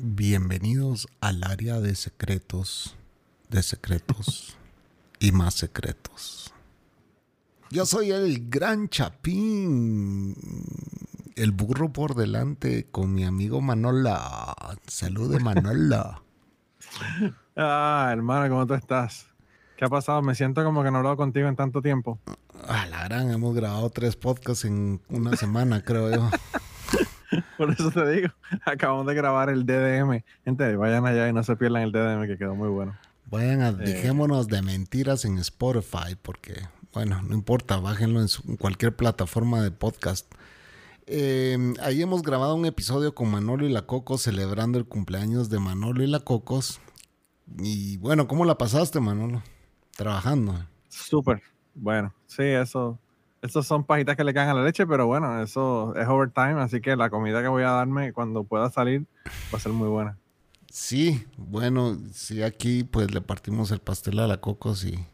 Bienvenidos al área de secretos, de secretos y más secretos. Yo soy el gran Chapín, el burro por delante con mi amigo Manola. Salude Manola. Ah, hermano, ¿cómo tú estás? ¿Qué ha pasado? Me siento como que no he hablado contigo en tanto tiempo. A la gran, hemos grabado tres podcasts en una semana, creo yo. Por eso te digo, acabamos de grabar el DDM. Gente, vayan allá y no se pierdan el DDM que quedó muy bueno. Vayan a, Eh. dejémonos de mentiras en Spotify, porque, bueno, no importa, bájenlo en, su- en cualquier plataforma de podcast. Eh, ahí hemos grabado un episodio con Manolo y la Cocos celebrando el cumpleaños de Manolo y la Cocos. Y bueno, ¿cómo la pasaste, Manolo? Trabajando. Súper. Bueno, sí, eso. Esos son pajitas que le caen a la leche, pero bueno, eso es overtime, así que la comida que voy a darme cuando pueda salir va a ser muy buena. Sí, bueno, sí, aquí pues le partimos el pastel a la Cocos y,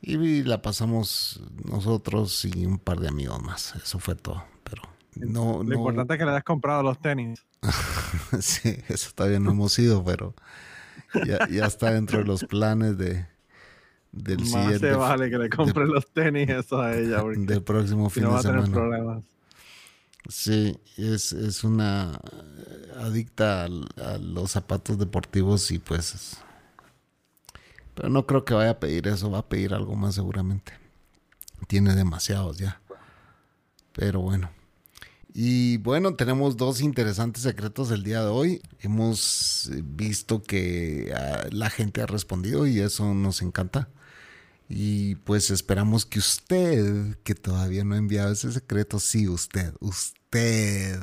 y la pasamos nosotros y un par de amigos más. Eso fue todo. Pero no, Lo no, importante es que le hayas comprado los tenis. sí, eso todavía no hemos ido, pero ya, ya está dentro de los planes de del Más siguiente se vale que le compre los tenis eso a ella, del próximo si fin no va a tener problemas. Sí, es, es una eh, adicta a, los zapatos deportivos y pues... es- Pero no creo que vaya a pedir eso, va a pedir algo más seguramente. Tiene demasiados ya. Pero bueno. Y bueno, tenemos dos interesantes secretos el día de hoy. Hemos eh, visto que ah, la gente ha respondido y eso nos encanta. Y pues esperamos que usted, que todavía no ha enviado ese secreto, sí, usted, usted,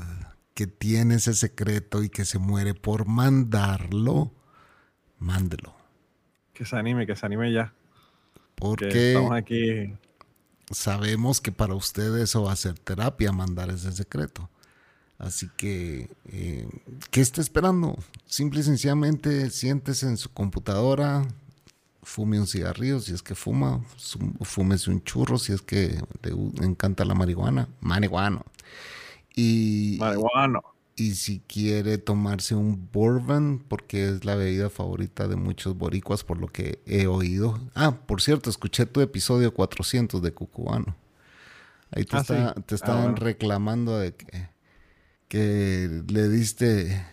que tiene ese secreto y que se muere por mandarlo, mándelo. Que se anime, que se anime ya. Que Porque estamos aquí. sabemos que para usted eso va a ser terapia mandar ese secreto. Así que, eh, ¿qué está esperando? Simple y sencillamente siéntese en su computadora, fume un cigarrillo si es que fuma, fúmese un churro si es que le encanta la marihuana, marihuana. Y, Marihuana. y si quiere tomarse un bourbon, porque es la bebida favorita de muchos boricuas, por lo que he oído. Ah, por cierto, escuché tu episodio 400 de Cucubano. Ahí te, Ah, está- sí. te Ah, estaban bueno. reclamando de que, que le diste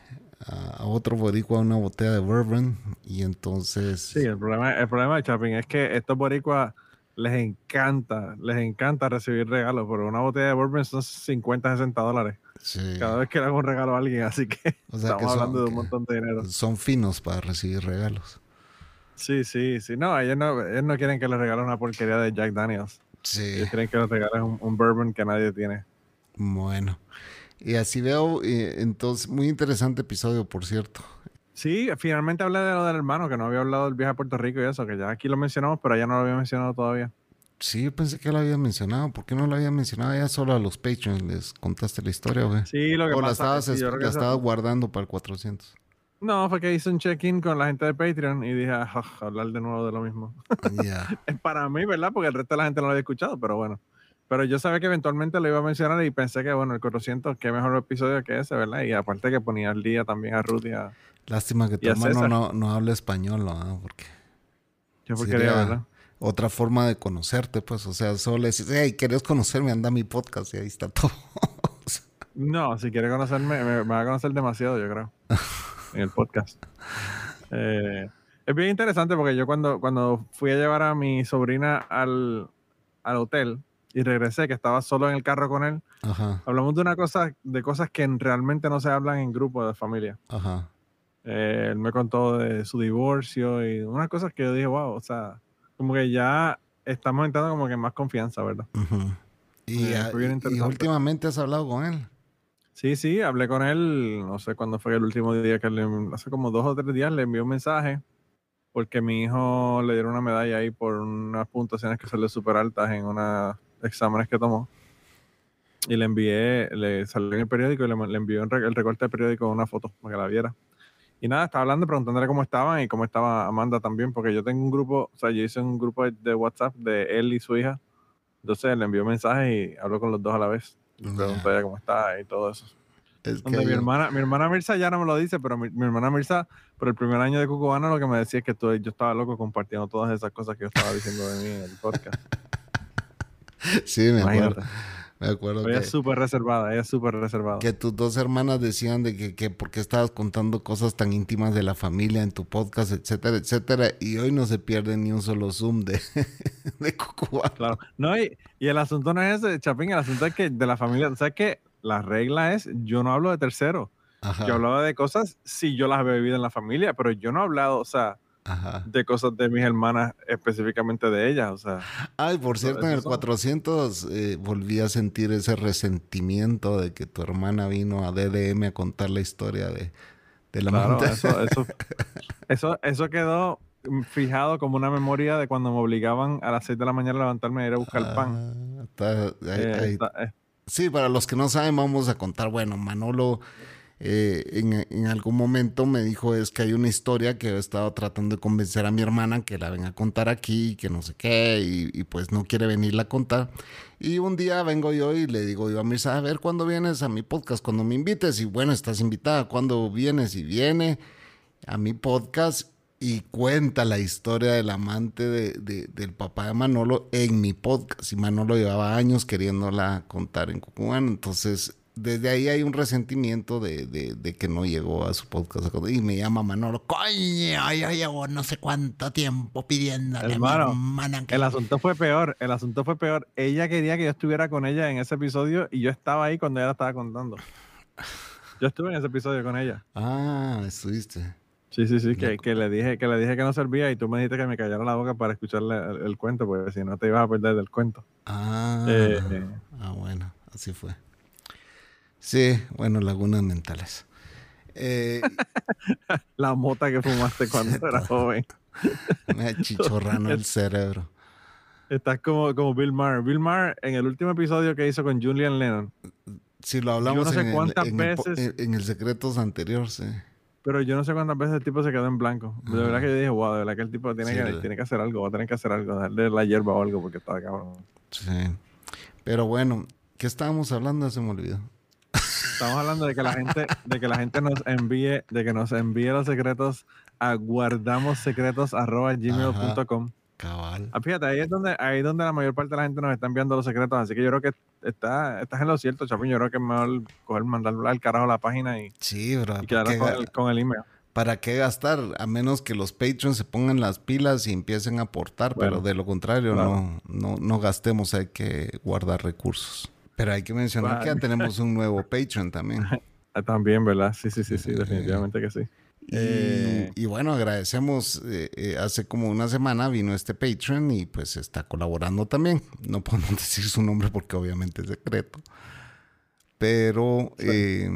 a, otro boricua una botella de bourbon y entonces... Sí, el problema, el problema de Chapin es que estos boricuas les encanta, les encanta recibir regalos, pero una botella de bourbon son 50, 60 dólares sí, cada vez que le hago un regalo a alguien, así que O sea, estamos que son- hablando de un montón de dinero. son finos para recibir regalos. Sí, sí, sí. No, ellos no, ellos no quieren que les regalen una porquería de Jack Daniels. Sí. Ellos quieren que les regalen un, un bourbon que nadie tiene. Bueno, y así veo, eh, entonces, muy interesante episodio, por cierto. Sí, finalmente hablé de lo del hermano, que no había hablado del viaje a Puerto Rico y eso, que ya aquí lo mencionamos, pero ya no lo había mencionado todavía. Sí, yo pensé que lo había mencionado. ¿Por qué no lo había mencionado? Ya solo a los Patreons les contaste la historia, güey. Sí, lo que o la pasa estabas, es que la eso- estabas guardando para el 400. No, fue que hice un check-in con la gente de Patreon y dije, "Ah, hablar de nuevo de lo mismo. Ya. es para mí, ¿verdad? Porque el resto de la gente no lo había escuchado, pero bueno. Pero yo sabía que eventualmente lo iba a mencionar y pensé que, bueno, el 400, qué mejor episodio que ese, ¿verdad? Y aparte que ponía al día también a Ruth y a... Lástima que tu hermano no, no habla español, ¿no? Porque Yo porque sería quería, ¿verdad? otra forma de conocerte, pues. O sea, solo le dices, hey, ¿querés conocerme? Anda a mi podcast y ahí está todo. No, si quiere conocerme, me, me va a conocer demasiado, yo creo. en el podcast. Eh, Es bien interesante porque yo cuando, cuando fui a llevar a mi sobrina al, al hotel y regresé, que estaba solo en el carro con él, Ajá, hablamos de una cosa, de cosas que realmente no se hablan en grupo de familia. ajá. Eh, él me contó de su divorcio y unas cosas que yo dije, wow, o sea, como que ya estamos entrando como que más confianza, ¿verdad? ujú. Y, Eh, bien y- últimamente has hablado con él. Sí, sí, hablé con él, no sé cuándo fue el último día que le, hace como dos o tres días le envió un mensaje porque mi hijo le dieron una medalla ahí por unas puntuaciones que son súper altas en unos exámenes que tomó. Y le envié, le salió en el periódico y le, le envió el recorte del periódico una foto para que la viera. Y nada, estaba hablando, preguntándole cómo estaban y cómo estaba Amanda también, porque yo tengo un grupo, o sea, yo hice un grupo de- WhatsApp de él y su hija. Entonces le envió mensajes y habló con los dos a la vez. Y Ya. preguntó a ella cómo está y todo eso. Es Donde mi hermana, mi hermana Mirza ya no me lo dice, pero mi, mi hermana Mirza, por el primer año de Cucubana, lo que me decía es que yo estaba loco compartiendo todas esas cosas que yo estaba diciendo de mí en el podcast. Sí, me acuerdo. Me acuerdo Ella que, es súper reservada, ella es súper reservada. que tus dos hermanas decían de que, que por qué estabas contando cosas tan íntimas de la familia en tu podcast, etcétera, etcétera. Y hoy no se pierde ni un solo Zoom de, de Cucubana. Claro. No, y, y el asunto no es ese, Chapín, el asunto es que de la familia, ¿sabes qué? La regla es, yo no hablo de tercero. Ajá, Yo hablaba de cosas si yo las había vivido en la familia, pero yo no he hablado, o sea, ajá. de cosas de mis hermanas específicamente de ellas, o sea. Ay, por cierto, en el esos son- 400 eh, volví a sentir ese resentimiento de que tu hermana vino a DDM a contar la historia de, de la Claro, eso, eso, eso, eso quedó fijado como una memoria de cuando me obligaban a las 6 de la mañana a levantarme y ir a buscar pan. Ah, está- ahí- Eh, ahí- está- eh, Sí, para los que no saben, vamos a contar. Bueno, Manolo eh, en, en algún momento me dijo es que hay una historia que he estado tratando de convencer a mi hermana que la venga a contar aquí, que no sé qué, y, y pues no quiere venirla a contar. Y un día vengo yo y le digo yo a Mirza, a ver, ¿cuándo vienes a mi podcast? Cuando me invites. Y bueno, estás invitada. ¿Cuándo vienes? Y viene a mi podcast y cuenta la historia del amante de- de- del papá de Manolo en mi podcast. Y Manolo llevaba años queriéndola contar en Cucubán. Entonces, desde ahí hay un resentimiento de, de- de que no llegó a su podcast. Y me llama Manolo, coño, yo llevo no sé cuánto tiempo pidiéndole Hermano, que... el asunto fue peor, el asunto fue peor. Ella quería que yo estuviera con ella en ese episodio y yo estaba ahí cuando ella la estaba contando. Yo estuve en ese episodio con ella. Ah, estuviste. Sí, sí, sí, que, que le dije que le dije que no servía y tú me dijiste que me callara la boca para escucharle el, el cuento, porque si no te ibas a perder del cuento. Ah, Eh. ah, bueno, así fue. Sí, bueno, lagunas mentales. Eh, La mota que fumaste cuando eras joven. me chichorrano el cerebro. Estás como, como Bill Maher. Bill Maher, en el último episodio que hizo con Julian Lennon, Si lo hablamos no sé en, el- cuántas en el veces- en- en el secretos anterior, sí. pero yo no sé cuántas veces el tipo se quedó en blanco. De verdad que yo dije, wow, de verdad que el tipo tiene, Sí, que, tiene que hacer algo, va a tener que hacer algo, darle la hierba o algo, porque está cabrón. Sí. Pero bueno, ¿qué estábamos hablando? Se me olvidó. Estamos hablando de que la gente, de que la gente nos envíe, de que nos envíe los secretos a guardamossecretos.gmail.com. Cabal. Ah, fíjate, ahí es donde, ahí es donde la mayor parte de la gente nos está enviando los secretos, así que yo creo que está, estás en lo cierto, Chapín. Yo creo que es mejor coger, mandarlo al carajo la página y, Sí, bro. y ¿para quedarnos qué, con con el email. para qué gastar? A menos que los patrons se pongan las pilas y empiecen a aportar, pero de lo contrario, claro. no, no, no gastemos, hay que guardar recursos. Pero hay que mencionar que ya tenemos un nuevo patron también. Ah, También, ¿verdad? Sí, sí, sí, sí, definitivamente que sí. Y, Eh. y bueno, agradecemos. eh, eh, hace como una semana vino este Patreon y pues está colaborando también. No podemos decir su nombre porque obviamente es secreto. Pero eh,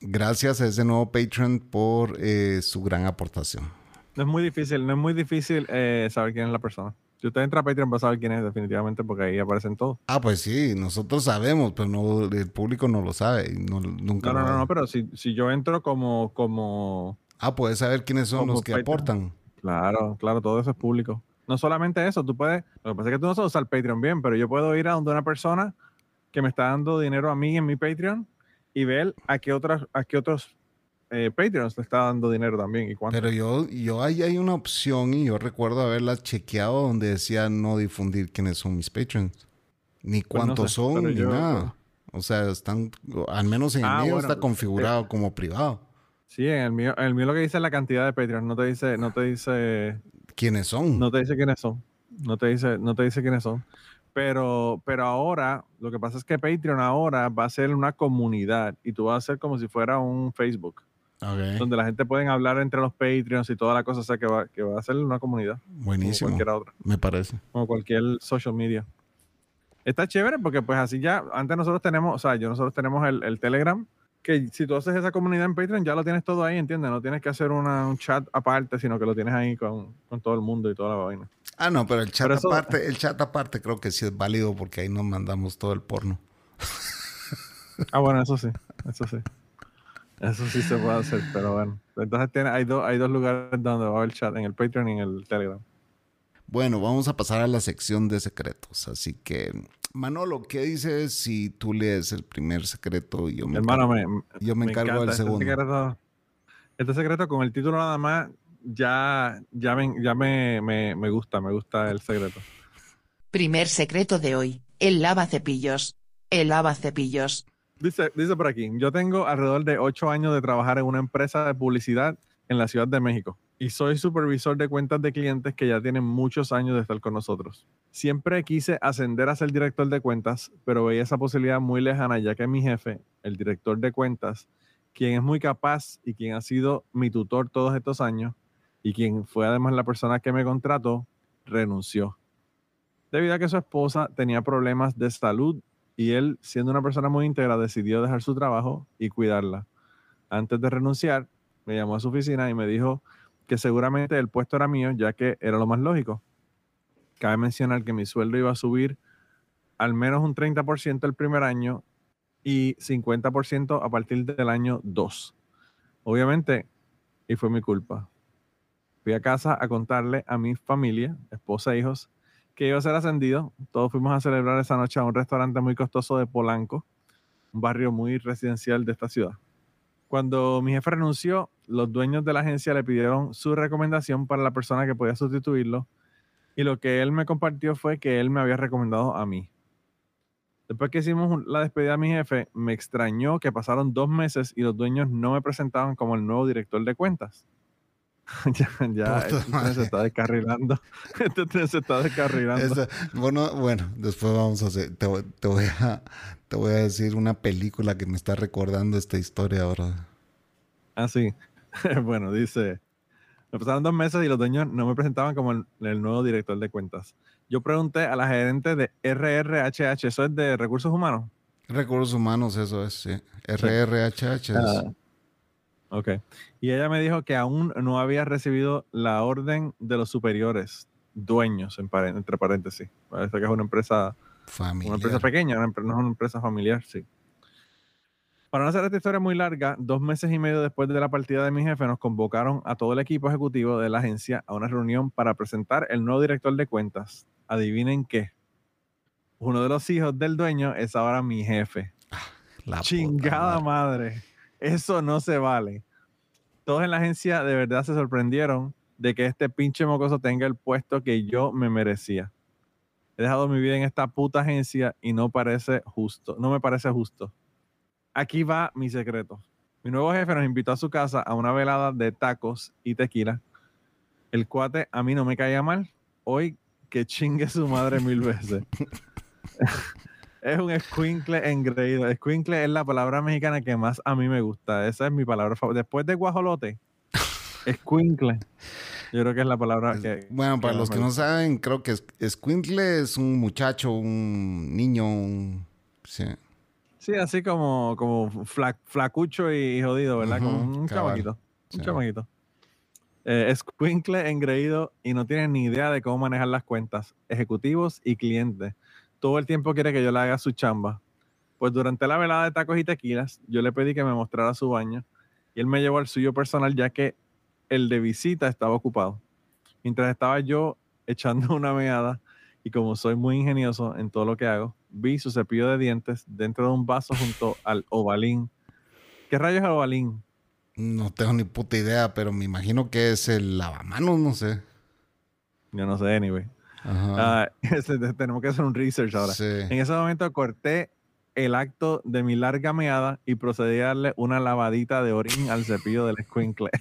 gracias a ese nuevo Patreon por eh, su gran aportación. No es muy difícil, no es muy difícil eh, saber quién es la persona. Si usted entra a Patreon va a saber quién es definitivamente porque ahí aparecen todos. Ah, pues sí, nosotros sabemos, pero no, el público no lo sabe. y no, nunca No, no, no, no, pero si, si yo entro como, como, Ah, puedes saber quiénes son los que Patreon. aportan. claro, claro, todo eso es público. No solamente eso, tú puedes, lo que pasa es que tú no sabes usar Patreon bien, pero yo puedo ir a donde una persona que me está dando dinero a mí en mi Patreon y ver a qué otras, a qué otros eh, Patreons le está dando dinero también y cuánto. Pero yo, yo ahí hay una opción y yo recuerdo haberla chequeado donde decía no difundir quiénes son mis patrons. Ni Pues no cuántos sé, son, ni yo- nada. O sea, están, al menos en el Ah, mío bueno, está configurado como privado. Sí, en el mío, en el mío lo que dice es la cantidad de Patreon, no te dice, no te dice, ¿Quiénes son? no te dice quiénes son. No te dice, no te dice quiénes son. Pero, pero ahora, lo que pasa es que Patreon ahora va a ser una comunidad y tú vas a ser como si fuera un Facebook, Donde la gente pueden hablar entre los Patreons y toda la cosa, o sea que va, que va a ser una comunidad, como buenísimo. cualquier otra, Me parece. como cualquier social media. Está chévere porque pues así ya, antes nosotros tenemos, o sea, yo nosotros tenemos el, el Telegram, que si tú haces esa comunidad en Patreon ya lo tienes todo ahí, ¿entiendes? No tienes que hacer una- un chat aparte, sino que lo tienes ahí con, con todo el mundo y toda la vaina. Ah, no, pero el chat Pero eso- aparte, el chat aparte creo que sí es válido porque ahí nos mandamos todo el porno. Ah, bueno, eso sí, eso sí. Eso sí se puede hacer, pero bueno. Entonces tiene, hay, dos hay dos lugares donde va haber chat, en el Patreon y en el Telegram. Bueno, vamos a pasar a la sección de secretos. Así que, Manolo, ¿qué dices si tú lees el primer secreto y yo me Hermano, encargo, me, yo me encargo del este segundo? Secreto, este secreto con el título nada más ya, ya, me, ya me, me, me gusta, me gusta el secreto. Primer secreto de hoy, el lava cepillos. El lava cepillos. Dice, dice por aquí, yo tengo alrededor de ocho años de trabajar en una empresa de publicidad en la Ciudad de México y soy supervisor de cuentas de clientes que ya tienen muchos años de estar con nosotros. Siempre quise ascender a ser director de cuentas, pero veía esa posibilidad muy lejana ya que mi jefe, el director de cuentas, quien es muy capaz y quien ha sido mi tutor todos estos años y quien fue además la persona que me contrató, renunció. Debido a que su esposa tenía problemas de salud y él, siendo una persona muy íntegra, decidió dejar su trabajo y cuidarla. Antes de renunciar, me llamó a su oficina y me dijo que seguramente el puesto era mío, ya que era lo más lógico. Cabe mencionar que mi sueldo iba a subir al menos un 30% el primer año y 50% a partir del año 2. Obviamente, y fue mi culpa. Fui a casa a contarle a mi familia, esposa e hijos, que iba a ser ascendido. Todos fuimos a celebrar esa noche a un restaurante muy costoso de Polanco, un barrio muy residencial de esta ciudad. Cuando mi jefe renunció, los dueños de la agencia le pidieron su recomendación para la persona que podía sustituirlo y lo que él me compartió fue que él me había recomendado a mí. Después que hicimos la despedida de mi jefe, me extrañó que pasaron dos meses y los dueños no me presentaban como el nuevo director de cuentas. ya, ya, Puta este tren se está descarrilando. Este tren se está descarrilando. Bueno, bueno, después vamos a hacer, te, voy- te voy a, te voy a decir una película que me está recordando esta historia ahora. Ah, sí. bueno, dice, me pasaron dos meses y los dueños no me presentaban como el, el nuevo director de cuentas. Yo pregunté a la gerente de RRHH, ¿eso es de recursos humanos? Recursos humanos, eso es, sí. RRHH. es- Ah. Ok. Y ella me dijo que aún no había recibido la orden de los superiores, dueños, en entre paréntesis. Parece que es una empresa familiar. Una empresa pequeña, no es una empresa familiar, sí. Para no hacer esta historia muy larga, dos meses y medio después de la partida de mi jefe, nos convocaron a todo el equipo ejecutivo de la agencia a una reunión para presentar el nuevo director de cuentas. Adivinen qué. Uno de los hijos del dueño es ahora mi jefe. La puta Chingada madre. madre. Eso no se vale. Todos en la agencia de verdad se sorprendieron de que este pinche mocoso tenga el puesto que yo me merecía. He dejado mi vida en esta puta agencia y no parece justo. No me parece justo. Aquí va mi secreto. Mi nuevo jefe nos invitó a su casa a una velada de tacos y tequila. El cuate a mí no me caía mal. Hoy que chingue su madre mil veces. Es un escuincle engreído. Escuincle es la palabra mexicana que más a mí me gusta. Esa es mi palabra favorita. Después de guajolote, escuincle. Yo creo que es la palabra que. bueno, para que los que no saben, creo que es- Squintle es un muchacho, un niño, un... Sí. Sí, así como, como fla- flacucho y jodido, ¿verdad? como un chamaquito. Un Sí. chamaquito. Eh, escuincle engreído y no tiene ni idea de cómo manejar las cuentas, ejecutivos y clientes. Todo el tiempo quiere que yo le haga su chamba. Pues durante la velada de tacos y tequilas, yo le pedí que me mostrara su baño y él me llevó al suyo personal ya que el de visita estaba ocupado. Mientras estaba yo echando una meada y como soy muy ingenioso en todo lo que hago, vi su cepillo de dientes dentro de un vaso junto al ovalín. ¿Qué rayos es el ovalín? No tengo ni puta idea, pero me imagino que es el lavamanos, no sé. Yo no sé, anyway. Ese- tenemos que hacer un research ahora. Sí. En ese momento corté el acto de mi larga meada y procedí a darle una lavadita de orín al cepillo del escuincle.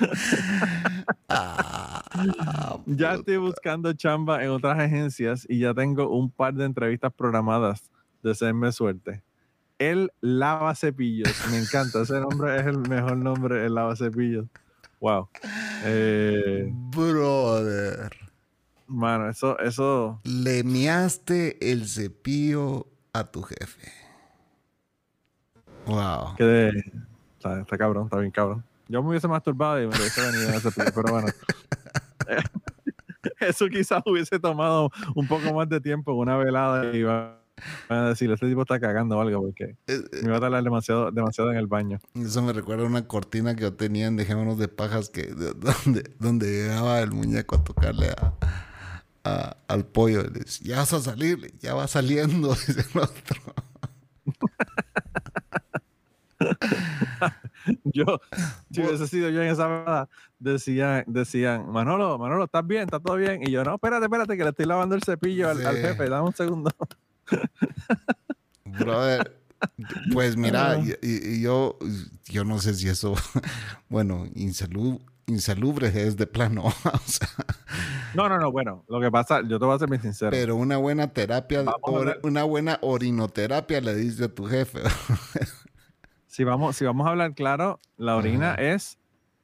Ya estoy buscando chamba en otras agencias y ya tengo un par de entrevistas programadas. Deseenme suerte. El lava cepillos. Me encanta. Ese nombre es el mejor nombre, el lava cepillos. Wow. Eh, brother. mano, eso, eso. Le miaste el cepillo a tu jefe. Wow. Que de, está, está cabrón, está bien cabrón. Yo me hubiese masturbado y me hubiese venido en ese cepillo, pero bueno. Eso quizás hubiese tomado un poco más de tiempo, una velada y iba a decir, este tipo está cagando o algo porque Eh, me iba a tardar demasiado, demasiado en el baño. Eso me recuerda a una cortina que yo tenía en Dejémonos de Pajas que, de- donde, donde llegaba el muñeco a tocarle a, a- al pollo. le decía, ya vas a salir, ya va saliendo, dice el otro. Yo, si hubiese sido yo en esa velada, decían, decían, Manolo, Manolo, ¿estás bien? ¿Está todo bien? Y yo, no, espérate, espérate, que le estoy lavando el cepillo al, al Sí. jefe, dame un segundo. Brother, pues mira, y, y- y yo, yo no sé si eso, bueno, insalu- insalubre es de plano, o sea, No, no, no, bueno, lo que pasa, yo te voy a ser bien sincero. pero una buena terapia, or- una buena orinoterapia le dice a tu jefe. Si vamos, si vamos a hablar claro, la orina Ajá. es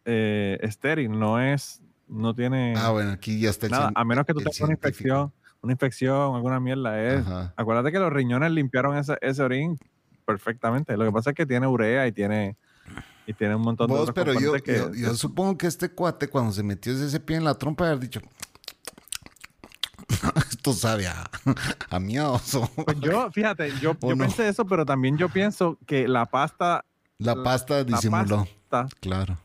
eh, estéril, no es, no tiene Ah, bueno, aquí ya está el nada, a menos que tú tengas una infección, una infección, alguna mierda. Es, Ajá. acuérdate que los riñones limpiaron ese, ese orín perfectamente. Lo que pasa es que tiene urea y tiene, y tiene un montón de Vos, otros pero yo, que, yo, yo supongo que este cuate cuando se metió ese pie en la trompa haber dicho esto sabe a, a miedoso. Pues yo, fíjate, yo, ¿O yo no? pensé eso, pero también yo pienso que la pasta, La pasta disimuló. pasta Claro.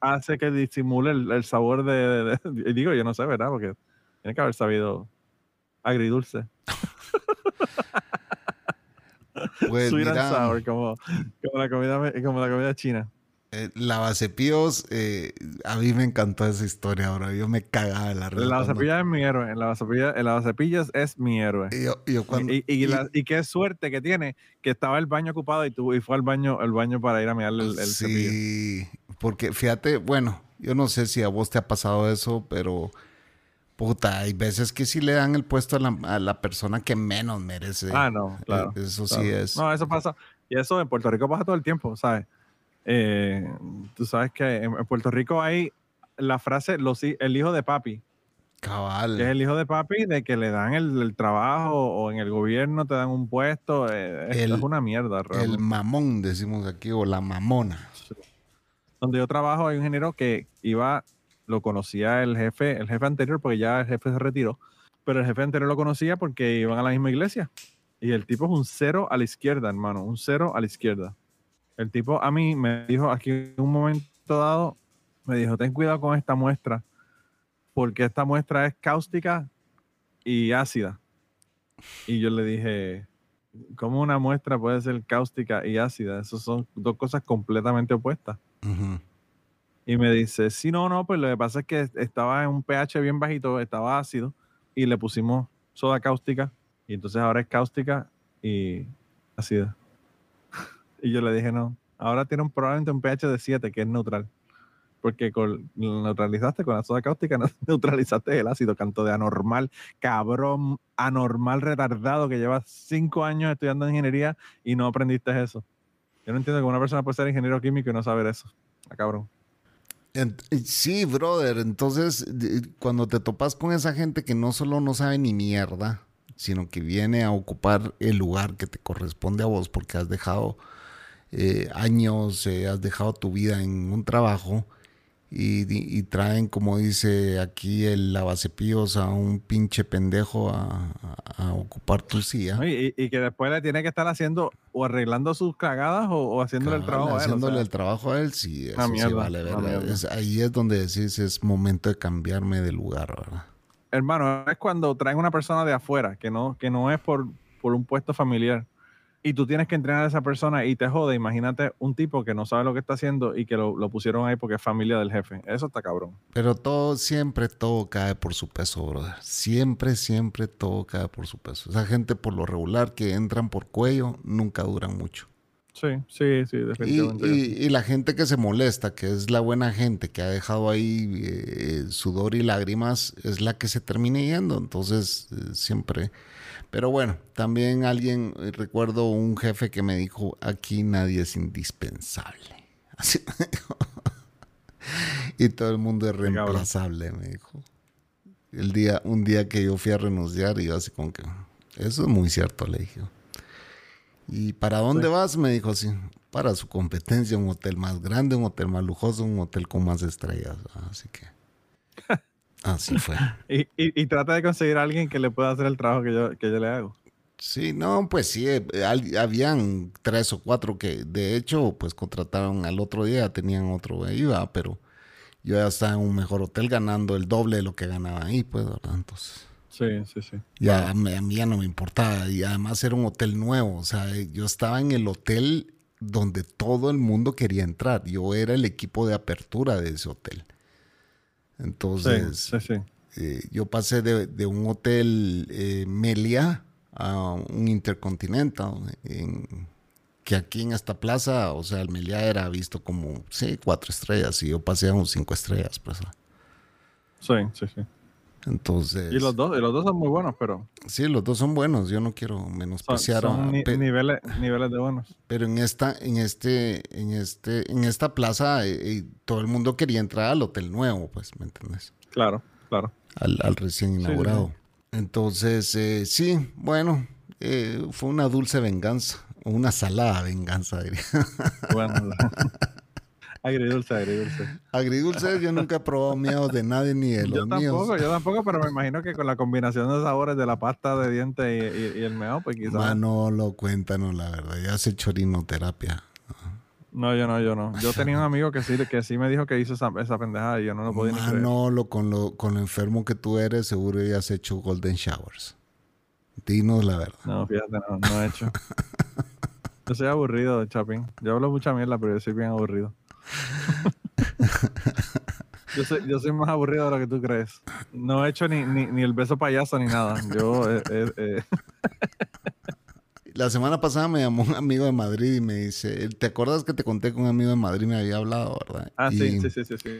hace que disimule el, el sabor de, de- de- digo, yo no sé, ¿verdad? Porque tiene que haber sabido agridulce. Pues Sweet and mira, sour, como, como la comida, como la comida china. eh, lavacepillos, eh, a mí me encantó esa historia ahora. Yo me cagaba de la risa. El cuando- lavacepillas es mi héroe. El lavacepillas, el lavacepillas es mi héroe. y yo, yo cuando- y, y, y- la- y qué suerte que tiene que estaba el baño ocupado y, tuvo, y fue al baño, el baño para ir a mirarle el, el cepillo. sí, porque fíjate, bueno, yo no sé si a vos te ha pasado eso, pero puta, hay veces que sí le dan el puesto a la, a la persona que menos merece. Ah, no, claro. Eh, Eso claro. sí es. No, eso pasa. Y eso en Puerto Rico pasa todo el tiempo, ¿sabes? Eh, tú sabes que en, Puerto Rico hay la frase los, el hijo de papi, Cabal. que es el hijo de papi de que le dan el, el trabajo o en el gobierno te dan un puesto. eh, esto El- es una mierda, el mamón, decimos aquí, o la mamona. donde yo trabajo hay un ingeniero que iba, lo conocía el jefe, el jefe anterior, porque ya el jefe se retiró, pero el jefe anterior lo conocía porque iban a la misma iglesia. Y el tipo es un cero a la izquierda, hermano, un cero a la izquierda. El tipo a mí me dijo aquí en un momento dado, me dijo, ten cuidado con esta muestra, porque esta muestra es cáustica y ácida. Y yo le dije, ¿cómo una muestra puede ser cáustica y ácida? Esas son dos cosas completamente opuestas. Ujú. Y me dice, sí, no, no, pues lo que pasa es que estaba en un pH bien bajito, estaba ácido, y le pusimos soda cáustica, y entonces ahora es cáustica y ácida. y yo le dije, no, ahora tiene un, probablemente un pH de 7, que es neutral. Porque con, neutralizaste con la soda cáustica, neutralizaste el ácido, canto de anormal, cabrón, anormal retardado, que llevas cinco años estudiando ingeniería y no aprendiste eso. Yo no entiendo que una persona puede ser ingeniero químico y no saber eso. Ah, cabrón. Sí, brother. Entonces, cuando te topas con esa gente que no solo no sabe ni mierda, sino que viene a ocupar el lugar que te corresponde a vos porque has dejado eh, años, eh, has dejado tu vida en un trabajo y, traen, como dice aquí, el lavacepillos a un pinche pendejo a, ocupar tu silla. y- y que después le tiene que estar haciendo o arreglando sus cagadas o, o haciéndole el trabajo a él. o haciéndole sea, el trabajo a él, sí, eso sí vale, mierda. Es- ahí es donde decís, es momento de cambiarme de lugar, ¿verdad? hermano, es cuando traen una persona de afuera, que no, que no es por, por un puesto familiar, y tú tienes que entrenar a esa persona y te jode, imagínate un tipo que no sabe lo que está haciendo y que lo, lo pusieron ahí porque es familia del jefe. Eso está cabrón. Pero todo, siempre todo cae por su peso, brother. Siempre, siempre todo cae por su peso. Esa gente por lo regular que entran por cuello nunca duran mucho. Sí, sí, sí, Y, definitivamente. y- y la gente que se molesta, que es la buena gente, que ha dejado ahí eh, sudor y lágrimas, es la que se termina yendo. Entonces, eh, siempre. Pero bueno, también alguien, eh, recuerdo un jefe que me dijo, aquí nadie es indispensable. Así me dijo. y todo el mundo es reemplazable, me dijo. El día, un día que yo fui a renunciar y yo así como que, eso es muy cierto, le dije. ¿Y para dónde vas? Me dijo así. Para su competencia, un hotel más grande, un hotel más lujoso, un hotel con más estrellas. Así que. Así fue. Y, y- y trata de conseguir a alguien que le pueda hacer el trabajo que yo, que yo le hago. Sí, no, pues sí, eh, al- habían tres o cuatro que de hecho pues contrataron al otro día, tenían otro ahí, va, pero yo ya estaba en un mejor hotel ganando el doble de lo que ganaba ahí, pues, ¿verdad? Entonces, Sí, sí, sí. ya a mí, a mí ya no me importaba y además era un hotel nuevo, o sea, yo estaba en el hotel donde todo el mundo quería entrar, yo era el equipo de apertura de ese hotel. Entonces, sí, sí. eh, yo pasé de, de un hotel eh, Melia a un Intercontinental, en- que aquí en esta plaza, o sea, el Melia era visto como, sí, cuatro estrellas, y yo pasé a un cinco estrellas, pues. Sí, sí, sí. Entonces, Y los dos, y los dos son muy buenos, pero sí, los dos son buenos, yo no quiero menospreciar, son a- ni- niveles, niveles de buenos. pero en esta, en este, en este, en esta plaza, eh, eh, todo el mundo quería entrar al hotel nuevo, pues, ¿me entiendes? Claro, claro. al, al recién inaugurado. sí. Entonces, eh, sí, bueno, eh, fue una dulce venganza, o una salada venganza, diría. Bueno, agridulce, agridulce. Agridulce, yo nunca he probado miedo de nadie ni de los Yo tampoco, míos. yo tampoco, pero me imagino que con la combinación de sabores de la pasta de dientes y, y- y el meo, pues quizás. Manolo, cuéntanos la verdad, ya hace chorinoterapia. No, yo no, yo no. Yo tenía un amigo que sí, que sí me dijo que hizo esa, esa pendejada y yo no lo podía ni creer. Manolo, con lo, con lo enfermo que tú eres, seguro ya has hecho golden showers. Dinos la verdad. No, fíjate, no, no he hecho. Yo soy aburrido, Chapín. Yo hablo mucha mierda, pero yo soy bien aburrido. Yo soy, yo soy más aburrido de lo que tú crees. No he hecho ni, ni, ni el beso payaso ni nada. Yo, eh, eh, eh, La semana pasada me llamó un amigo de Madrid y me dice, ¿te acuerdas que te conté que un amigo de Madrid me había hablado, verdad? Ah, Y- sí, sí, sí, sí, sí.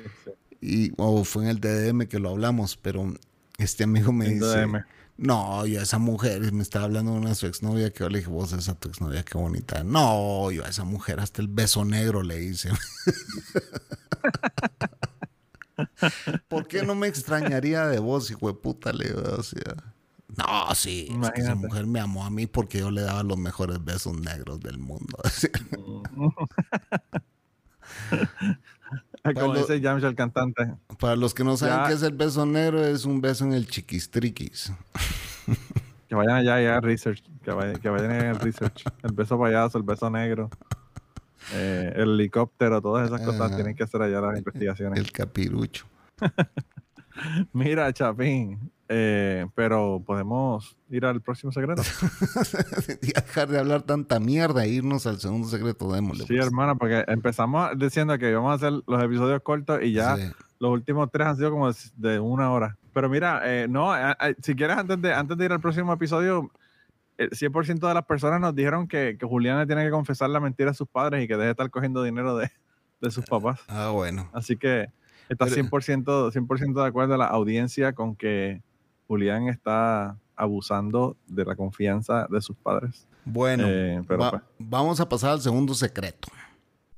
y o fue en el DDM que lo hablamos, pero este amigo me En dice, DDM. No, yo a esa mujer me estaba hablando de una su exnovia que yo le dije, vos esa tu exnovia, qué bonita. No, yo a esa mujer hasta el beso negro le hice. ¿Por qué no me extrañaría de vos, hijo de puta? Le digo, o sea, no, sí, es que esa mujer me amó a mí porque yo le daba los mejores besos negros del mundo. Como dice Jamshel, el cantante. Para los que no saben Ya. qué es el beso negro, es un beso en el chiquistriquis. Que vayan allá y hagan research. Que vayan, que vayan el research. El beso payaso, el beso negro. eh, el helicóptero, todas esas cosas Ajá. tienen que hacer allá las investigaciones. El capirucho. Mira, Chapín, eh, pero podemos ir al próximo secreto. y dejar de hablar tanta mierda e irnos al segundo secreto, démosle. Sí, pues. hermana, porque empezamos diciendo que íbamos a hacer los episodios cortos y ya Sí. los últimos tres han sido como de, una hora. Pero mira, eh, no, a- a- si quieres, antes de, antes de ir al próximo episodio, el 100% de las personas nos dijeron que, que Julián le tiene que confesar la mentira a sus padres y que deje de estar cogiendo dinero de, de sus papás. Ah, bueno. Así que está Pero- 100%, 100 de acuerdo la audiencia con que Julián está abusando de la confianza de sus padres. Bueno, Eh, pero va- pues. vamos a pasar al segundo secreto.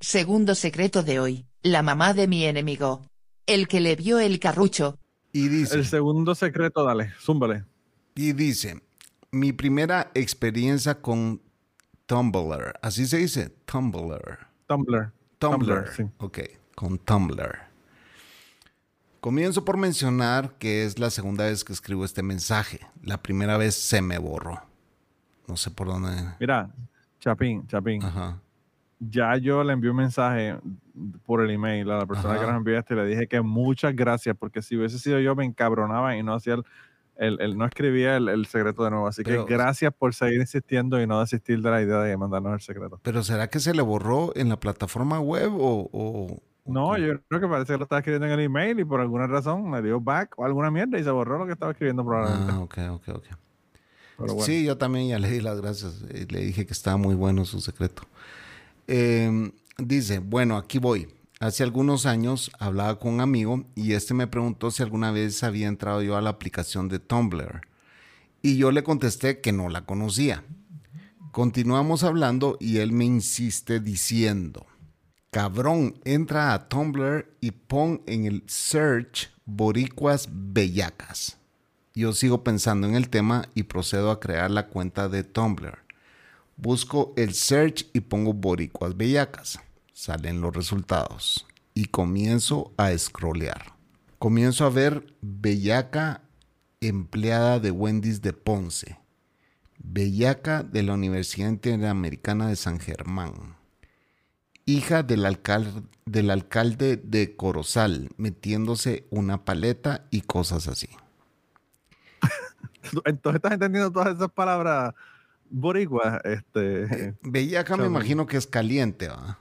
Segundo secreto de hoy, la mamá de mi enemigo. El que le vio el carrucho. Y dice, El segundo secreto, dale, zúmbale. y dice, mi primera experiencia con Tumblr, así se dice, Tumblr. Tumblr. Tumblr. Tumblr, sí. Ok, con Tumblr. Comienzo por mencionar que es la segunda vez que escribo este mensaje. La primera vez se me borró. No sé por dónde. Mira, Chapín, Chapín, Ajá. ya yo le envié un mensaje por el email a la persona Ajá. que nos enviaste y le dije que muchas gracias, porque si hubiese sido yo me encabronaba y no hacía el, él, él no escribía el, el secreto de nuevo. Así Pero- que gracias por seguir insistiendo y no desistir de la idea de mandarnos el secreto. Pero ¿será que se le borró en la plataforma web o- o No, yo creo que parece que lo estaba escribiendo en el email y por alguna razón me dio back o alguna mierda y se borró lo que estaba escribiendo probablemente. Ah, ok, ok, ok. Pero bueno. Sí, yo también ya le di las gracias. eh, Le dije que estaba muy bueno su secreto. Eh, dice, bueno, aquí voy. Hace algunos años hablaba con un amigo y este me preguntó si alguna vez había entrado yo a la aplicación de Tumblr. Y yo le contesté que no la conocía. Continuamos hablando y él me insiste diciendo, cabrón, entra a Tumblr y pon en el search boricuas bellacas. Yo sigo pensando en el tema y procedo a crear la cuenta de Tumblr. Busco el search y pongo boricuas bellacas. Salen los resultados y comienzo a scrollear. Comienzo a ver bellaca empleada de Wendy's de Ponce. Bellaca de la Universidad Interamericana de San Germán. Hija del, alcal- del alcalde de Corozal, metiéndose una paleta y cosas así. Entonces estás entendiendo todas esas palabras boricuas. Este, Bellaca me imagino que es caliente, ¿va?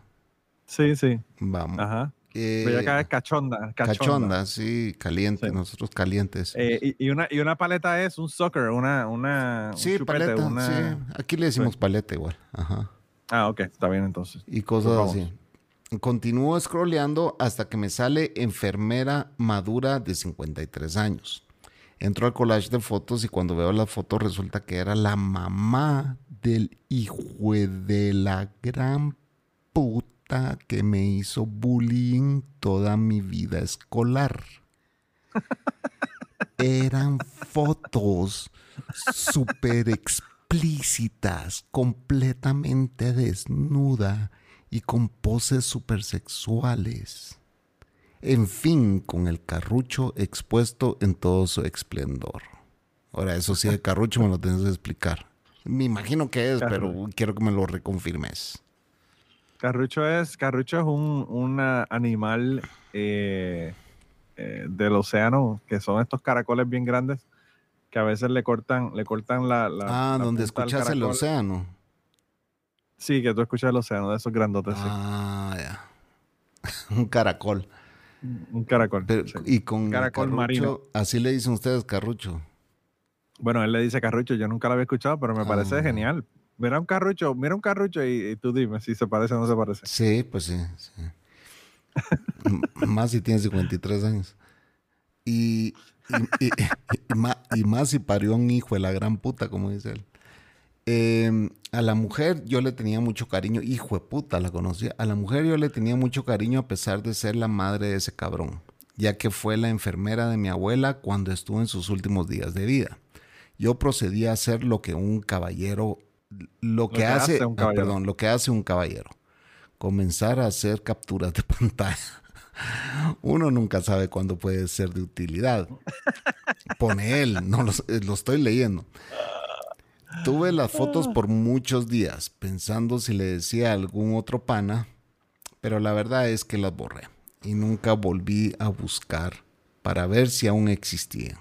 sí, sí. Vamos. Ajá. Eh, acá es cachonda. Cachonda. cachonda, sí, caliente, Sí. nosotros calientes. Eh, y, y una, y una paleta es un sucker, una, una un sí, chupete, paleta, una- sí. Aquí le decimos paleta igual. Ajá. Ah, ok, está bien entonces. Y cosas Pues así. Continúo scrolleando hasta que me sale enfermera madura de 53 años. Entro al collage de fotos y cuando veo las fotos resulta que era la mamá del hijo de la gran puta que me hizo bullying toda mi vida escolar. Eran fotos súper explícitas, completamente desnuda y con poses súper sexuales. En fin, con el carrucho expuesto en todo su esplendor. Ahora, eso sí, el carrucho me lo tienes que explicar. Me imagino que es, pero quiero que me lo reconfirmes. Carrucho es, carrucho es un, un ah, animal eh, eh, del océano, que son estos caracoles bien grandes, que a veces le cortan, le cortan la, la- Ah, la donde escuchas el océano. Sí, que tú escuchas el océano, de esos grandotes, sí. Ah, ya. Un caracol. Un caracol. Pero- sí. y con Caracol carrucho, marino. así le dicen ustedes carrucho. Bueno, él le dice carrucho, yo nunca lo había escuchado, pero me parece Ah. genial. Mira un carrucho, mira un carrucho y, y tú dime si se parece o no se parece. Sí, pues sí. sí. Más si tiene 53 años. Y, y, y- y ma- y más si parió un hijo de la gran puta, como dice él. Eh, a la mujer yo le tenía mucho cariño, hijo de puta la conocía. A la mujer yo le tenía mucho cariño a pesar de ser la madre de ese cabrón, ya que fue la enfermera de mi abuela cuando estuvo en sus últimos días de vida. Yo procedí a hacer lo que un caballero, lo que, que hace, hace un ah, caballero. perdón, lo que hace un caballero. Comenzar a hacer capturas de pantalla. Uno nunca sabe cuándo puede ser de utilidad. Pone él, no lo, eh, lo estoy leyendo. Tuve las fotos por muchos días, pensando si le decía a algún otro pana, pero la verdad es que las borré y nunca volví a buscar para ver si aún existían.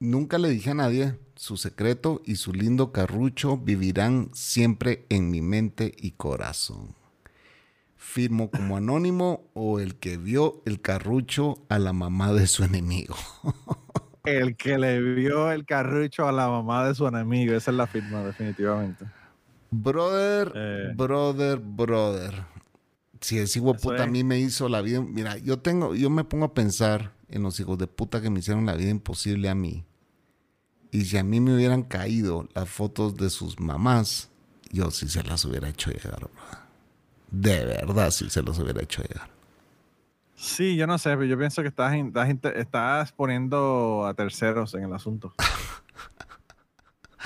Nunca le dije a nadie, su secreto y su lindo carrucho vivirán siempre en mi mente y corazón. Firmo como anónimo o el que vio el carrucho a la mamá de su enemigo. El que le vio el carrucho a la mamá de su enemigo, esa es la firma, definitivamente. Brother, Eh. brother, brother. Si ese hijo de puta a mí me hizo la vida. Mira, yo tengo, yo me pongo a pensar en los hijos de puta que me hicieron la vida imposible a mí. Y si a mí me hubieran caído las fotos de sus mamás, yo sí se las hubiera hecho llegar, brother. De verdad, sí se los hubiera hecho llegar. Sí, yo no sé, pero yo pienso que estás, estás, poniendo a terceros en el asunto.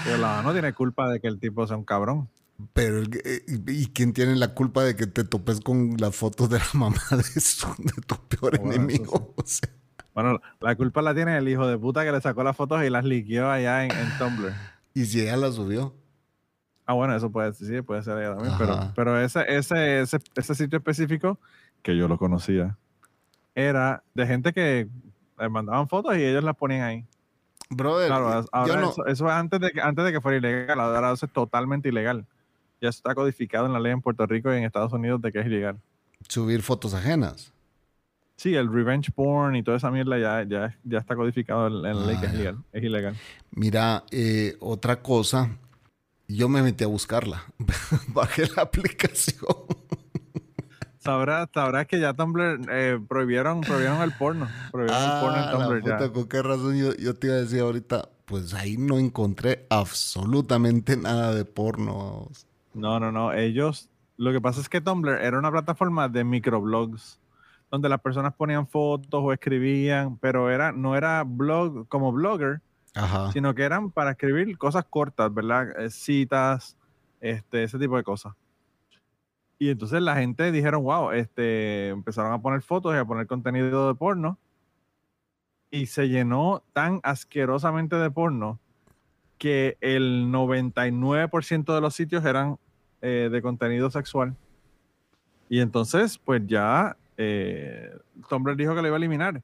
Pero la mamá no tiene culpa de que el tipo sea un cabrón. Pero, eh, ¿y quién tiene la culpa de que te topes con las fotos de la mamá de, su- de tu peor Bueno, enemigo? O sea, Bueno, la culpa la tiene el hijo de puta que le sacó las fotos y las liqueó allá en, en Tumblr. y si ella la subió. Ah, bueno, eso puede sí, puede ser ella también, pero, Ajá. pero ese, ese, ese, ese sitio específico, que yo lo conocía, era de gente que le mandaban fotos y ellos las ponían ahí. Brother, Claro, ahora no, eso, eso es antes de, que, antes de que fuera ilegal, ahora eso es totalmente ilegal. Ya eso está codificado en la ley en Puerto Rico y en Estados Unidos de que es ilegal. subir fotos ajenas. Sí, el revenge porn y toda esa mierda ya, ya, ya está codificado en, en la ley que es ilegal. Es ilegal. Mira, eh, otra cosa, yo me metí a buscarla. Bajé la aplicación. Sabrás, sabrás que ya Tumblr eh, prohibieron, prohibieron el porno. Prohibieron el porno en Ah, la ya. puta, ¿con qué razón yo, yo te iba a decir ahorita? Pues ahí no encontré absolutamente nada de porno. No, no, no. Ellos, lo que pasa es que Tumblr era una plataforma de microblogs donde las personas ponían fotos o escribían, pero era, no era blog como blogger, Sino que eran para escribir cosas cortas, ¿verdad? Eh, Citas, este, ese tipo de cosas. Y entonces la gente dijeron, wow, este, empezaron a poner fotos y a poner contenido de porno. Y se llenó tan asquerosamente de porno que el 99% de los sitios eran eh, de contenido sexual. Y entonces, pues ya eh, Tumblr dijo que lo iba a eliminar.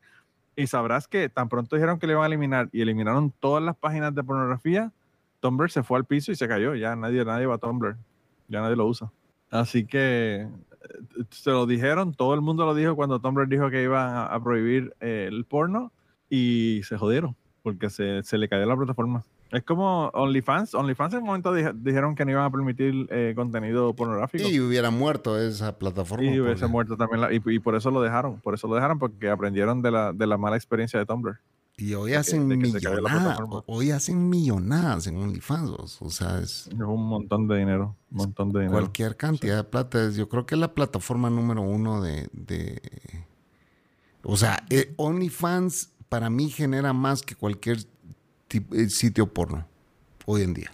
Y sabrás que tan pronto dijeron que lo iban a eliminar y eliminaron todas las páginas de pornografía, Tumblr se fue al piso y se cayó. Ya nadie, nadie va a Tumblr. Ya nadie lo usa. Así que eh, se lo dijeron, todo el mundo lo dijo cuando Tumblr dijo que iban a, a prohibir eh, el porno y se jodieron porque se, se le cayó la plataforma. Es como OnlyFans. OnlyFans en un momento dije- dijeron que no iban a permitir eh, contenido pornográfico. Y hubiera muerto esa plataforma. Y hubiese porque- muerto también. la- y, y por eso lo dejaron. Por eso lo dejaron porque aprendieron de la, de la mala experiencia de Tumblr. Y hoy de hacen que la millonadas. Hoy hacen millonadas en OnlyFans. O sea, es un montón de dinero. Un montón de dinero. cualquier cantidad de plata. Es- Yo creo que es la plataforma número uno de. de- o sea, eh, OnlyFans para mí genera más que cualquier sitio porno hoy en día.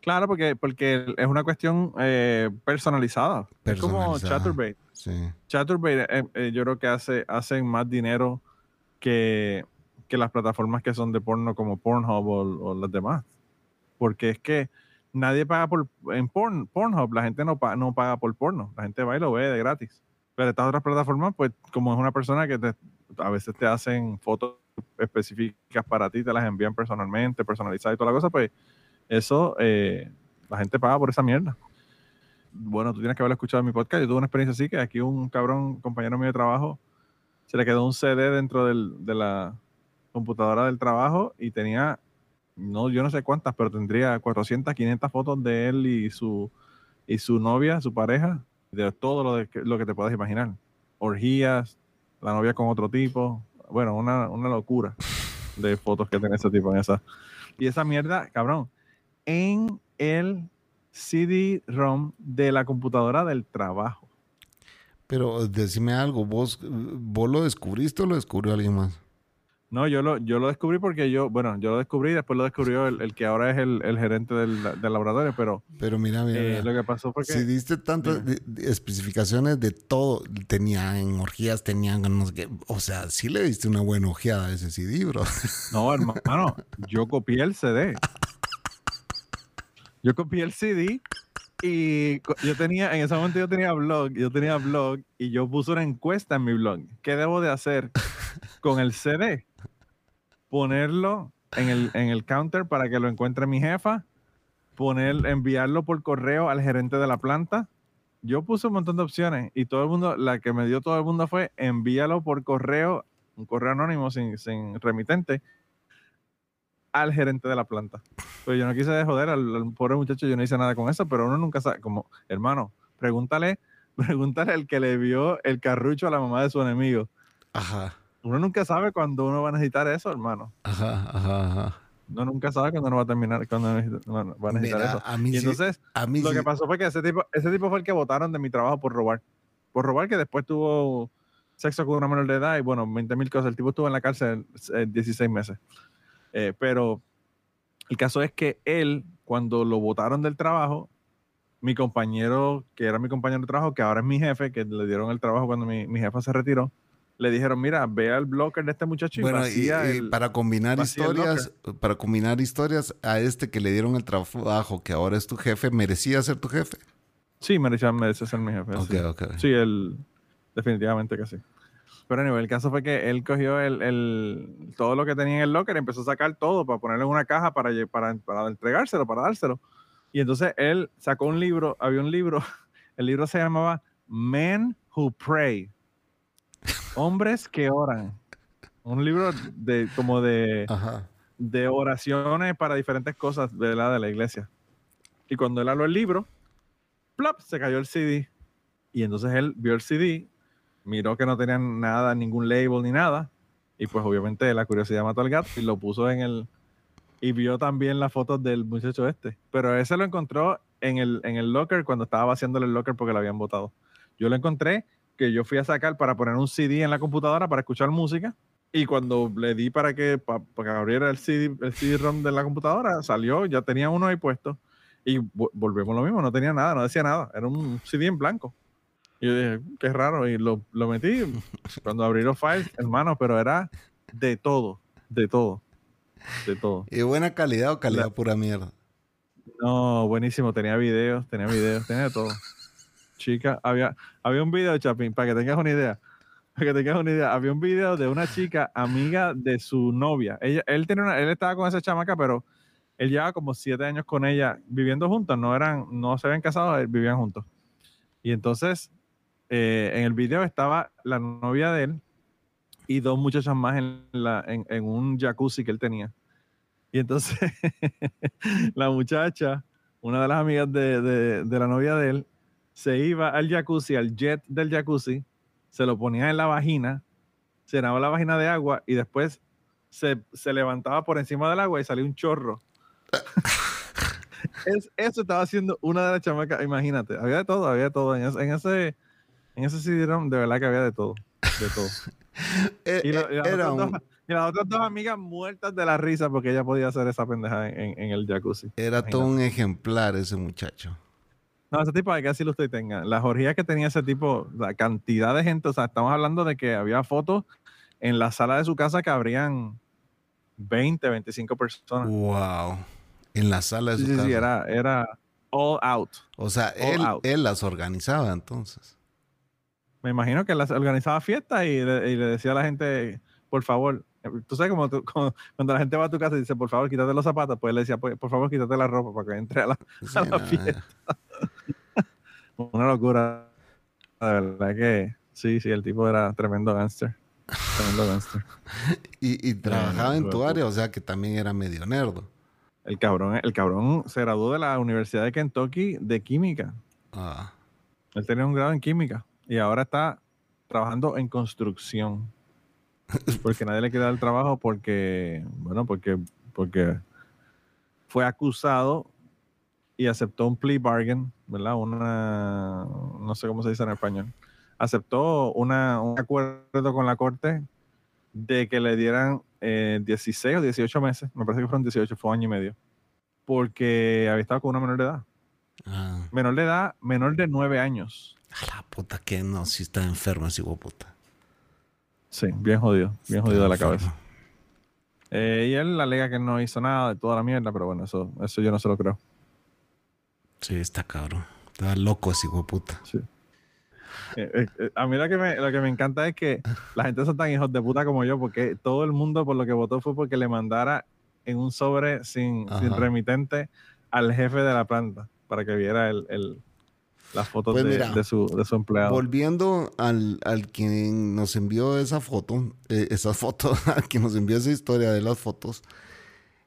Claro, porque, porque es una cuestión eh, personalizada. Es como. Chaturbate. Sí. Chaturbate eh, eh, yo creo que hace, hacen más dinero que, que las plataformas que son de porno como Pornhub o, o las demás. Porque es que nadie paga por en porn, Pornhub, la gente no, pa- no paga por porno. La gente va y lo ve de gratis. Pero estas otras plataformas, pues como es una persona que te- a veces te hacen fotos específicas para ti, te las envían personalmente, personalizadas y toda la cosa, pues eso eh, la gente paga por esa mierda. Bueno, tú tienes que haber escuchado mi podcast. Yo tuve una experiencia así que aquí un cabrón, compañero mío de trabajo, se le quedó un CD dentro del- de la computadora del trabajo y tenía, no, yo no sé cuántas, pero tendría 400, 500 fotos de él y su, y su novia, su pareja, de todo lo, de lo que te puedas imaginar. Orgías, la novia con otro tipo, bueno, una, una locura de fotos que tiene ese tipo en esa. Y esa mierda, cabrón, en el CD-ROM de la computadora del trabajo. Pero decime algo, ¿vos, ¿vos lo descubriste o lo descubrió alguien más? No, yo lo, yo lo descubrí porque yo, bueno, yo lo descubrí y después lo descubrió el, el que ahora es el, el gerente del, del laboratorio, pero Pero mira, mira, eh, mira. lo que pasó fue que... Si diste tantas especificaciones de todo, tenían orgías, tenían no sé qué. O sea, sí le diste una buena ojeada a ese CD, bro. No, hermano, yo copié el CD. Yo copié el CD y yo tenía, en ese momento yo tenía blog, yo tenía blog y yo puse una encuesta en mi blog. ¿Qué debo de hacer con el CD? Ponerlo en el, en el counter para que lo encuentre mi jefa, poner, enviarlo por correo al gerente de la planta. Yo puse un montón de opciones y todo el mundo, la que me dio todo el mundo fue envíalo por correo, un correo anónimo sin, sin remitente, al gerente de la planta. Pero yo no quise de joder al, al pobre muchacho, yo no hice nada con eso, pero uno nunca sabe, como, hermano, pregúntale, pregúntale al que le vio el carrucho a la mamá de su enemigo. Ajá, Uno nunca sabe cuándo uno va a necesitar eso, hermano. ajá, ajá, ajá. Uno nunca sabe cuándo uno va a terminar, cuándo va a necesitar Mira, eso. a mí Y sí- entonces, A mí lo sí- que pasó fue que ese tipo, ese tipo fue el que votaron de mi trabajo por robar. Por robar que después tuvo sexo con una menor de edad y bueno, 20 mil cosas. El tipo estuvo en la cárcel eh, 16 meses. Eh, pero el caso es que él, cuando lo votaron del trabajo, mi compañero, que era mi compañero de trabajo, que ahora es mi jefe, que le dieron el trabajo cuando mi, mi jefa se retiró, le dijeron, mira, ve al blocker de este muchacho y Bueno, y, vacía y el- para combinar vacía historias, para combinar historias, a este que le dieron el trabajo, que ahora es tu jefe, merecía ser tu jefe. Sí, merecía, merece ser mi jefe. Ok, sí. ok. Sí, él, definitivamente que sí. Pero anyway, el caso fue que él cogió el, el- todo lo que tenía en el locker y empezó a sacar todo para ponerlo en una caja para, para, para entregárselo, para dárselo. Y entonces él sacó un libro, había un libro, el libro se llamaba Men Who Pray. Hombres que oran. Un libro de como de, Ajá. de oraciones para diferentes cosas de la, de la iglesia. Y cuando él habló el libro, plop, se cayó el CD. Y entonces él vio el CD, miró que no tenían nada, ningún label ni nada. Y pues obviamente la curiosidad mató al gato y lo puso en el... Y vio también las fotos del muchacho este. Pero ese lo encontró en el, en el locker cuando estaba vaciándole el locker porque lo habían botado. Yo lo encontré que yo fui a sacar para poner un CD en la computadora para escuchar música. Y cuando le di para que, pa- para que abriera el CD, el CD-ROM de la computadora, salió, ya tenía uno ahí puesto. Y vo- volvemos lo mismo, no tenía nada, no decía nada. Era un CD en blanco. Y yo dije, qué raro. Y lo, lo metí. Cuando abrí los files, hermano, pero era de todo, de todo, de todo. ¿Y buena calidad o calidad La- pura mierda? No, buenísimo. Tenía videos, tenía videos, tenía de todo. Chica, había, había un video, Chapín, para que tengas una idea. Para que tengas una idea, había un video de una chica amiga de su novia. Ella, él, tenía una- él estaba con esa chamaca, pero él llevaba como siete años con ella viviendo juntos. No eran, no se habían casado, vivían juntos. Y entonces, eh, en el video estaba la novia de él y dos muchachas más en, la, en, en un jacuzzi que él tenía. Y entonces, la muchacha, una de las amigas de, de- de la novia de él, se iba al jacuzzi, al jet del jacuzzi, se lo ponía en la vagina, se llenaba la vagina de agua y después se, se levantaba por encima del agua y salía un chorro. Es- eso estaba haciendo una de las chamacas, imagínate, había de todo, había de todo. En ese, en ese, en ese CD-ROM, de verdad que había de todo, de todo. Y, la- y las otras dos, y las otras dos amigas muertas de la risa porque ella podía hacer esa pendeja en, en- en el jacuzzi. era todo un ejemplar ese muchacho. No, ese tipo hay que decirlo usted tenga. Las orgías que tenía ese tipo, la cantidad de gente, o sea, estamos hablando de que había fotos en la sala de su casa que habrían 20, 25 personas. Wow. En la sala de Sí, su sí, casa. sí, era, era all out. O sea, él, out. él las organizaba entonces. Me imagino que las organizaba fiestas y le, y le decía a la gente, por favor, tú sabes como, tú- como cuando la gente va a tu casa y dice, por favor, quítate los zapatos, pues él le decía, "Pues, por favor, quítate la ropa para que entre a la, Sí, a la no, fiesta. Una locura. La verdad que sí, sí, el tipo era tremendo gangster. Tremendo gangster. Y, y trabajaba en tu área, o sea que también era medio nerdo. El cabrón, el cabrón se graduó de la Universidad de Kentucky de química. Ah, Él tenía un grado en química y ahora está trabajando en construcción. Porque nadie le quiere dar el trabajo porque, bueno, porque, porque fue acusado y aceptó un plea bargain, ¿verdad? Una, no sé cómo se dice en español. Aceptó una, un acuerdo con la corte de que le dieran eh, 16 o 18 meses, me parece que fueron 18, fue un año y medio, porque había estado con una menor de edad. ah. Menor de edad, menor de 9 años. A la puta que no, si está enfermo ese puta. Sí, bien jodido, bien Está jodido de la enfermo. cabeza. Eh, y él alega que no hizo nada de toda la mierda, pero bueno, eso, eso yo no se lo creo. Sí, está cabrón. Está loco ese hijo de puta. Eh, eh, eh, a mí lo que, me, lo que me encanta es que la gente son tan hijos de puta como yo, porque todo el mundo por lo que votó fue porque le mandara en un sobre sin, sin remitente al jefe de la planta para que viera el, el- las fotos Pues de, su, de su empleado. Volviendo al, al quien nos envió esa foto, eh, esas fotos, al quien nos envió esa historia de las fotos,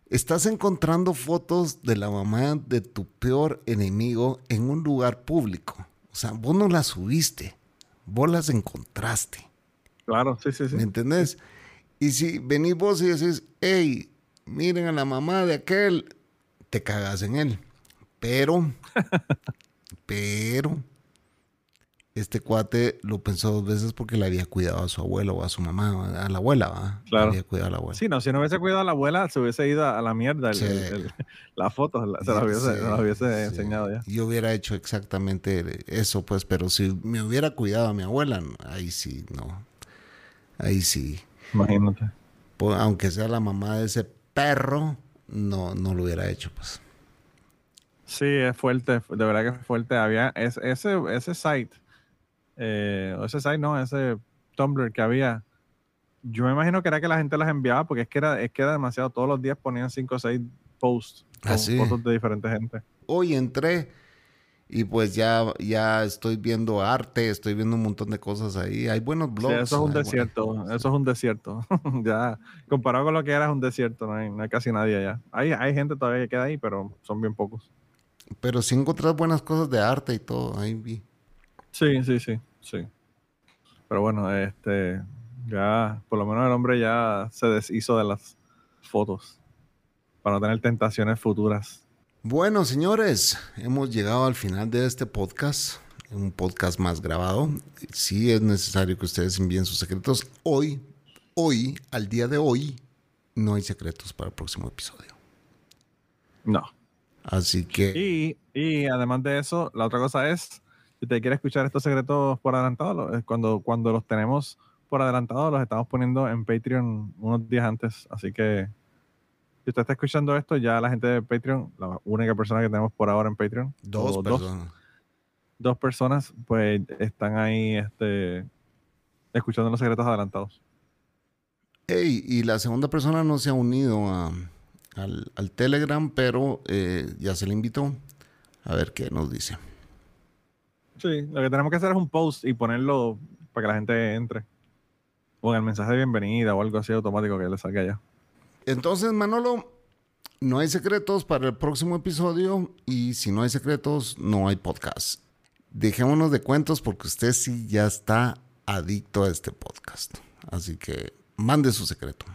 estás encontrando fotos de la mamá de tu peor enemigo en un lugar público. O sea, vos no las subiste, vos las encontraste. Claro, sí, sí, sí. ¿Me entendés? Y si venís vos y decís, hey, miren a la mamá de aquel, te cagas en él. Pero, pero, este cuate lo pensó dos veces porque le había cuidado a su abuelo o a su mamá, a la abuela, ¿va? Le Claro. había cuidado a la abuela. Sí, no, si no hubiese cuidado a la abuela, se hubiese ido a la mierda. Sí. el- el- las fotos la- se las hubiese, Sí, se las hubiese sí. enseñado ya. Yo hubiera hecho exactamente eso, pues, pero si me hubiera cuidado a mi abuela, ahí sí, no. Ahí sí. Imagínate. pues, aunque sea la mamá de ese perro, no, no lo hubiera hecho, pues. Sí, es fuerte, de verdad que es fuerte. Había es- ese, ese site, eh, ese site no, ese, Tumblr que había, yo me imagino que era que la gente las enviaba porque es que era, es que era demasiado. Todos los días ponían cinco o seis posts con Ah, sí. fotos de diferente gente. Hoy entré y pues ya, ya estoy viendo arte, estoy viendo un montón de cosas ahí. Hay buenos Sí, blogs. eso es un desierto, buenas eso es un desierto. ya, comparado con lo que era, es un desierto, no hay, no hay casi nadie allá. Hay, hay gente todavía que queda ahí, pero son bien pocos. Pero sí encontrás buenas cosas de arte y todo. Ahí vi. Sí, sí, sí, sí. Pero bueno, este, ya, por lo menos el hombre ya se deshizo de las fotos para no tener tentaciones futuras. Bueno, señores, hemos llegado al final de este podcast. Un podcast más grabado. Sí es necesario que ustedes envíen sus secretos. Hoy, hoy, al día de hoy, no hay secretos para el próximo episodio. No. Así que Y, y además de eso, la otra cosa es, si usted quiere escuchar estos secretos por adelantado, es cuando, cuando los tenemos por adelantado, los estamos poniendo en Patreon unos días antes. Así que si usted está escuchando esto, ya la gente de Patreon, la única persona que tenemos por ahora en Patreon, dos personas. dos personas, pues están ahí este, escuchando los secretos adelantados. Hey, y la segunda persona no se ha unido a- al, al Telegram, pero eh, ya se le invitó. A ver qué nos dice. Sí, lo que tenemos que hacer es un post y ponerlo para que la gente entre. O en el mensaje de bienvenida o algo así automático que le salga allá. Entonces, Manolo, no hay secretos para el próximo episodio y si no hay secretos, no hay podcast. Dejémonos de cuentos porque usted sí ya está adicto a este podcast. Así que mande su secreto.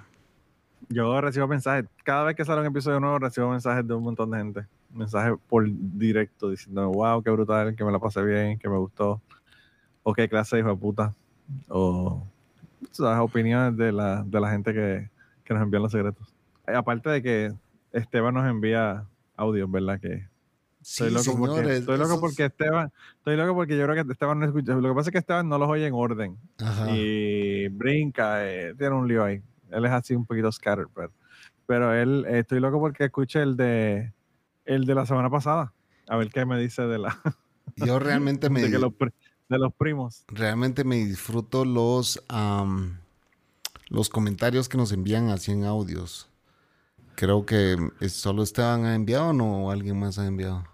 Yo recibo mensajes, cada vez que sale un episodio nuevo, recibo mensajes de un montón de gente. Mensajes por directo diciendo, wow, qué brutal, que me la pasé bien, que me gustó. O qué clase de hijo de puta. O las opiniones de la, de la gente que, que nos envían los secretos. Eh, aparte de que Esteban nos envía audios, ¿verdad? Que Sí, estoy loco, porque, señores. estoy loco esos- porque Esteban, estoy loco porque yo creo que Esteban no escucha. Lo que pasa es que Esteban no los oye en orden Ajá. y brinca, eh, tiene un lío ahí. Él es así un poquito scattered, pero, pero él, eh, estoy loco porque escuche el de el de la semana pasada. A ver qué me dice de la Yo realmente me, de, que los, de los primos. realmente me disfruto los, am, los comentarios que nos envían así en audios. Creo que solo Esteban ha enviado ¿no? o alguien más ha enviado.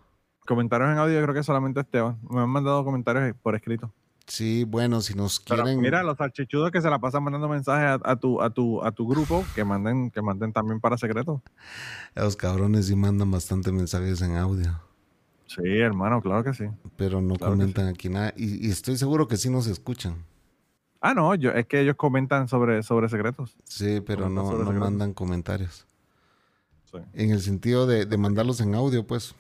Comentarios en audio, yo creo que solamente Esteban. Me han mandado comentarios por escrito. Sí, bueno, si nos Pero quieren. mira, los archichudos que se la pasan mandando mensajes a, a tu, a tu, a tu grupo, que manden, que manden también para secreto. Los cabrones sí mandan bastante mensajes en audio, Sí, hermano, claro que sí. pero no Claro comentan aquí nada. Y, y estoy seguro que sí nos escuchan. Ah, no, yo, es que ellos comentan sobre, sobre secretos. Sí, pero Comentan no, no mandan comentarios. Sí. En el sentido de, de mandarlos en audio, pues.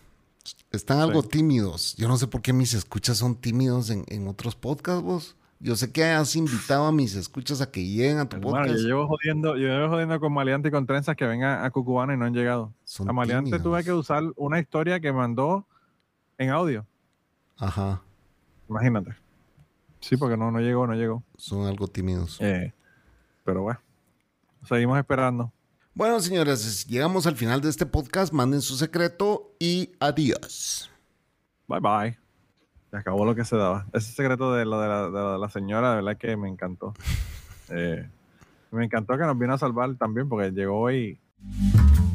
Están algo Sí. tímidos. Yo no sé por qué mis escuchas son tímidos en, en otros podcasts, vos. Yo sé que has invitado a mis escuchas a que lleguen a tu Hermano, podcast. yo llevo jodiendo, yo llevo jodiendo con Maleante y con Trenzas que vengan a Cucubana y no han llegado. Son A Maleante tímidos. tuve que usar una historia que mandó en audio. Ajá, Imagínate. Sí, porque no, no llegó, no llegó. son algo tímidos. Eh, pero bueno, seguimos esperando. Bueno, señores, llegamos al final de este podcast. Manden su secreto y adiós. Bye bye. Se acabó lo que se daba. Ese secreto de lo de la, de la señora, de verdad que me encantó. Eh, me encantó que nos vino a salvar también porque llegó y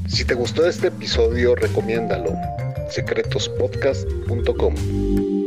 Si te gustó este episodio, recomiéndalo. secretospodcast.com